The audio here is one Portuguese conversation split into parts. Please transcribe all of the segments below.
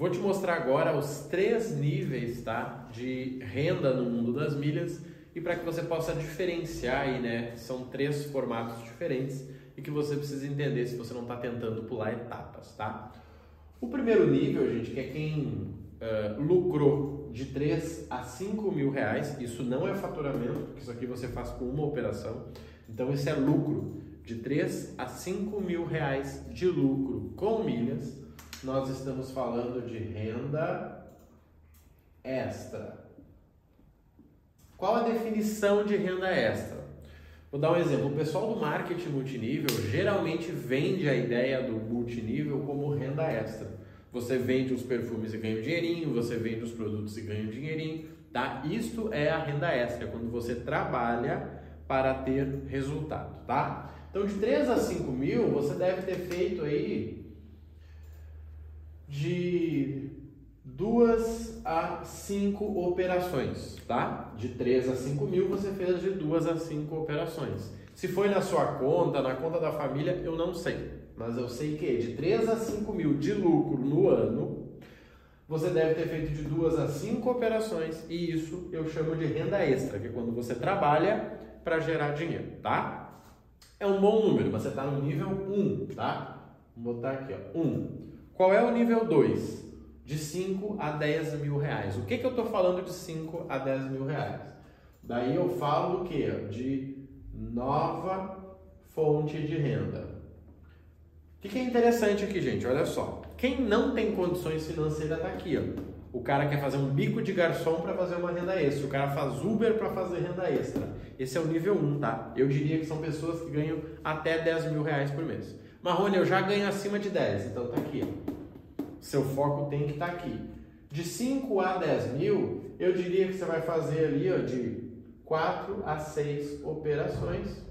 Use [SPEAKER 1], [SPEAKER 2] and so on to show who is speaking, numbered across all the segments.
[SPEAKER 1] Vou te mostrar agora os três níveis tá, de renda no mundo das milhas e para que você possa diferenciar aí, né? São três formatos diferentes e que você precisa entender se você não está tentando pular etapas, tá? O primeiro nível, gente, que é quem uh, lucrou de 3 a 5 mil reais, isso não é faturamento, porque isso aqui você faz com uma operação, então esse é lucro de 3 a 5 mil reais de lucro com milhas, nós estamos falando de renda extra. Qual a definição de renda extra? Vou dar um exemplo. O pessoal do marketing multinível geralmente vende a ideia do multinível como renda extra. Você vende os perfumes e ganha um dinheirinho, você vende os produtos e ganha um dinheirinho, tá? Isto é a renda extra, quando você trabalha para ter resultado, tá? Então, de 3 a 5 mil, você deve ter feito aí de duas a cinco operações, tá? De 3 a 5 mil, você fez de duas a cinco operações. Se foi na sua conta, na conta da família, eu não sei. Mas eu sei que de 3 a 5 mil de lucro no ano, você deve ter feito de duas a cinco operações e isso eu chamo de renda extra, que é quando você trabalha para gerar dinheiro, tá? É um bom número, você está no nível 1, tá? Vou botar aqui, ó, 1. Qual é o nível 2? De 5 a 10 mil reais. O que, que eu estou falando de 5 a 10 mil reais? Daí eu falo do que? De nova fonte de renda. O que, que é interessante aqui, gente? Olha só. Quem não tem condições financeiras está aqui, ó. O cara quer fazer um bico de garçom para fazer uma renda extra. O cara faz Uber para fazer renda extra. Esse é o nível 1, tá? Eu diria que são pessoas que ganham até 10 mil reais por mês. Marrone, eu já ganho acima de 10, então tá aqui. Seu foco tem que estar tá aqui. De 5 a 10 mil, eu diria que você vai fazer ali ó, de 4 a 6 operações.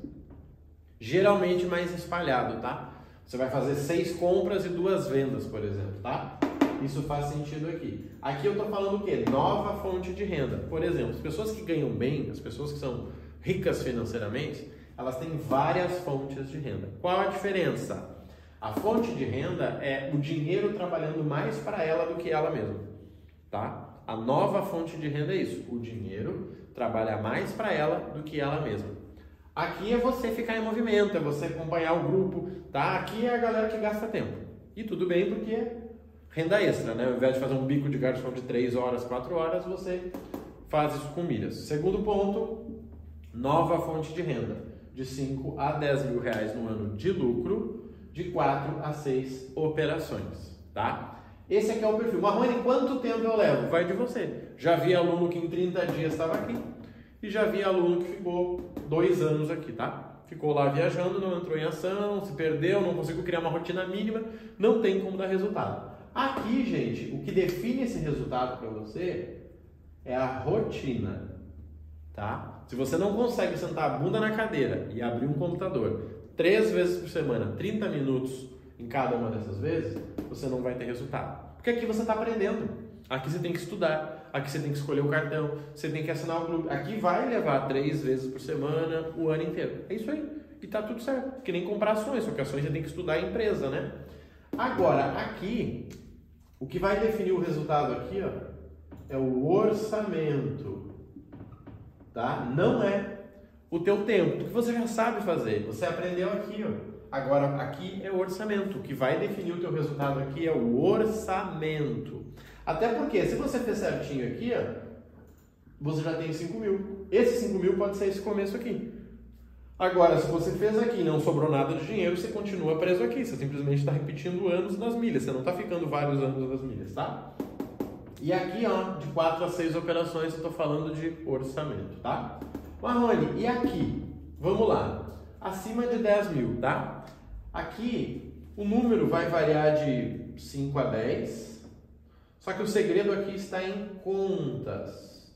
[SPEAKER 1] Geralmente mais espalhado, tá? Você vai fazer 6 compras e duas vendas, por exemplo, tá? Isso faz sentido aqui. Aqui eu estou falando o quê? Nova fonte de renda. Por exemplo, as pessoas que ganham bem, as pessoas que são ricas financeiramente, elas têm várias fontes de renda. Qual a diferença? A fonte de renda é o dinheiro trabalhando mais para ela do que ela mesma, tá? A nova fonte de renda é isso, o dinheiro trabalha mais para ela do que ela mesma. Aqui é você ficar em movimento, é você acompanhar o grupo, tá? Aqui é a galera que gasta tempo. E tudo bem porque renda extra, né? Ao invés de fazer um bico de garçom de 3 horas, 4 horas, você faz isso com milhas. Segundo ponto, nova fonte de renda, de 5 a 10 mil reais no ano de lucro, de 4 a 6 operações, tá? Esse aqui é o perfil. Marrone, quanto tempo eu levo? Vai de você. Já vi aluno que em 30 dias estava aqui e já vi aluno que ficou dois anos aqui, tá? Ficou lá viajando, não entrou em ação, se perdeu, não conseguiu criar uma rotina mínima, não tem como dar resultado. Aqui, gente, o que define esse resultado para você é a rotina, tá? Se você não consegue sentar a bunda na cadeira e abrir um computador três vezes por semana, 30 minutos em cada uma dessas vezes, você não vai ter resultado. Porque aqui você está aprendendo. Aqui você tem que estudar, aqui você tem que escolher o cartão, você tem que assinar o clube. Aqui vai levar três vezes por semana, o ano inteiro. É isso aí. E tá tudo certo. Que nem comprar ações, só que ações você tem que estudar a empresa, né? Agora, aqui, o que vai definir o resultado aqui, ó, é o orçamento, tá? Não é o teu tempo, que você já sabe fazer, você aprendeu aqui, ó. Agora, aqui é o orçamento. O que vai definir o teu resultado aqui é o orçamento. Até porque, se você fez certinho aqui, ó, você já tem 5 mil. Esse 5 mil pode ser esse começo aqui. Agora, se você fez aqui e não sobrou nada de dinheiro, você continua preso aqui. Você simplesmente está repetindo anos das milhas. Você não está ficando vários anos das milhas, tá? E aqui, ó, de 4 a 6 operações, eu estou falando de orçamento, tá? Marrone, e aqui? Vamos lá. Acima de 10 mil, tá? Aqui, o número vai variar de 5 a 10. Só que o segredo aqui está em contas.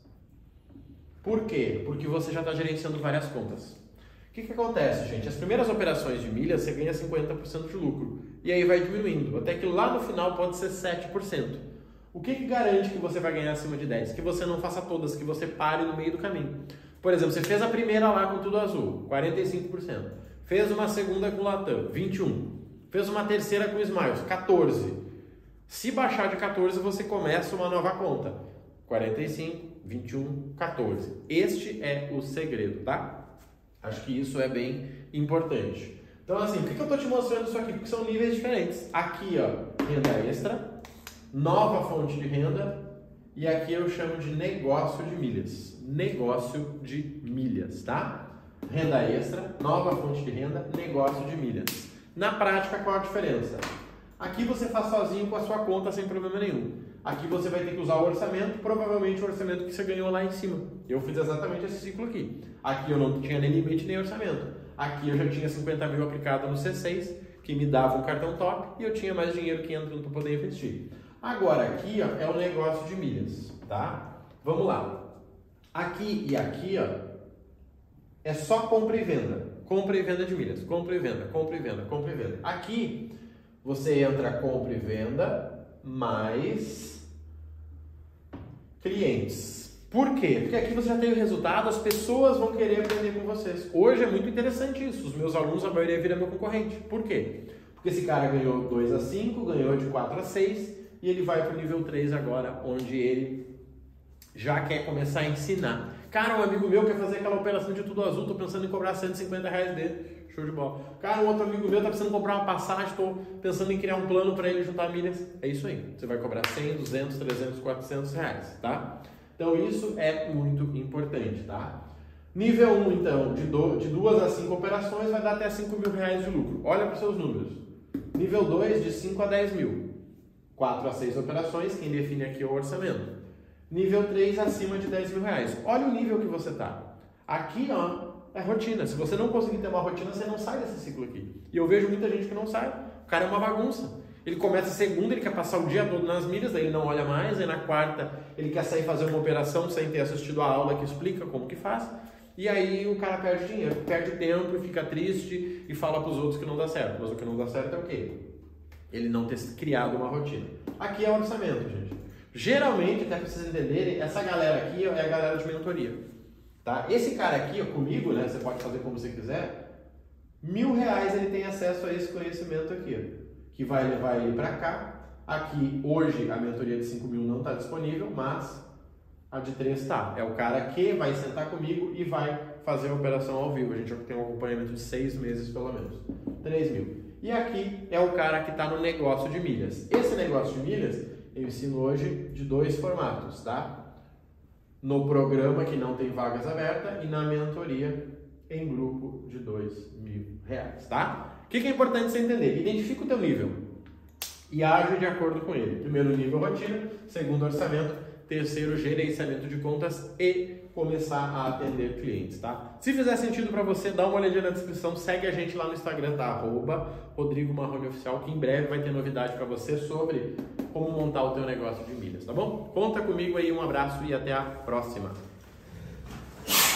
[SPEAKER 1] Por quê? Porque você já está gerenciando várias contas. O que, que acontece, gente? As primeiras operações de milha você ganha 50% de lucro. E aí vai diminuindo, até que lá no final pode ser 7%. O que, que garante que você vai ganhar acima de 10%? Que você não faça todas, que você pare no meio do caminho. Por exemplo, você fez a primeira lá com tudo azul, 45%. Fez uma segunda com Latam, 21%. Fez uma terceira com Smiles, 14%. Se baixar de 14, você começa uma nova conta. 45, 21, 14. Este é o segredo, tá? Acho que isso é bem importante. Então, assim, por que eu estou te mostrando isso aqui? Porque são níveis diferentes. Aqui, ó, renda extra, nova fonte de renda, e aqui eu chamo de negócio de milhas. Negócio de milhas, tá? Renda extra, nova fonte de renda, negócio de milhas. Na prática, qual a diferença? Aqui você faz sozinho com a sua conta sem problema nenhum. Aqui você vai ter que usar o orçamento, provavelmente o orçamento que você ganhou lá em cima. Eu fiz exatamente esse ciclo aqui. Aqui eu não tinha nem limite nem orçamento. Aqui eu já tinha 50 mil aplicado no C6, que me dava um cartão top, e eu tinha mais dinheiro que entrando para poder investir. Agora aqui ó, é o negócio de milhas, tá? Vamos lá. Aqui e aqui ó, é só compra e venda. Compra e venda de milhas. Compra e venda, compra e venda, compra e venda. Aqui você entra compra e venda mais clientes. Por quê? Porque aqui você já tem o resultado, as pessoas vão querer aprender com vocês. Hoje é muito interessante isso. Os meus alunos, a maioria vira meu concorrente. Por quê? Porque esse cara ganhou 2 a 5, ganhou de 4 a 6 e ele vai para o nível 3 agora, onde ele já quer começar a ensinar. Cara, um amigo meu quer fazer aquela operação de tudo azul, tô pensando em cobrar 150 reais dele. Show de bola. Cara, um outro amigo meu tá precisando comprar uma passagem, estou pensando em criar um plano para ele juntar milhas. É isso aí. Você vai cobrar 100, 200, 300, 400 reais, tá? Então isso é muito importante, tá? Nível 1, então, de, do, de duas a 5 operações vai dar até 5 mil reais de lucro. Olha para os seus números. Nível 2, de 5 a 10 mil. 4 a 6 operações, quem define aqui é o orçamento. Nível 3, acima de 10 mil reais. Olha o nível que você está. Aqui, ó, é rotina. Se você não conseguir ter uma rotina, você não sai desse ciclo aqui. E eu vejo muita gente que não sai. O cara é uma bagunça. Ele começa segunda, ele quer passar o dia todo nas milhas, daí ele não olha mais, aí na quarta ele quer sair fazer uma operação sem ter assistido a aula que explica como que faz. E aí o cara perde dinheiro, perde tempo, fica triste e fala para os outros que não dá certo. Mas o que não dá certo é o quê? Ele não ter criado uma rotina. Aqui é o orçamento, gente. Geralmente, até para vocês entenderem, essa galera aqui é a galera de mentoria. Tá? Esse cara aqui, comigo, né, você pode fazer como você quiser, mil reais ele tem acesso a esse conhecimento aqui, que vai levar ele para cá. Aqui, hoje, a mentoria de 5 mil não está disponível, mas a de 3 está. É o cara que vai sentar comigo e vai fazer a operação ao vivo. A gente tem um acompanhamento de 6 meses, pelo menos. 3 mil. E aqui é o cara que está no negócio de milhas. Esse negócio de milhas, eu ensino hoje de dois formatos, tá? no programa que não tem vagas abertas e na mentoria em grupo de dois mil reais, tá? O que, é importante você entender? Identifica o teu nível e age de acordo com ele. Primeiro nível rotina, segundo orçamento, terceiro gerenciamento de contas e começar a atender clientes, tá? Se fizer sentido para você, dá uma olhadinha na descrição, segue a gente lá no Instagram, tá? Arroba Rodrigo Marrone Oficial, que em breve vai ter novidade para você sobre como montar o teu negócio de milhas, tá bom? Conta comigo aí, um abraço e até a próxima.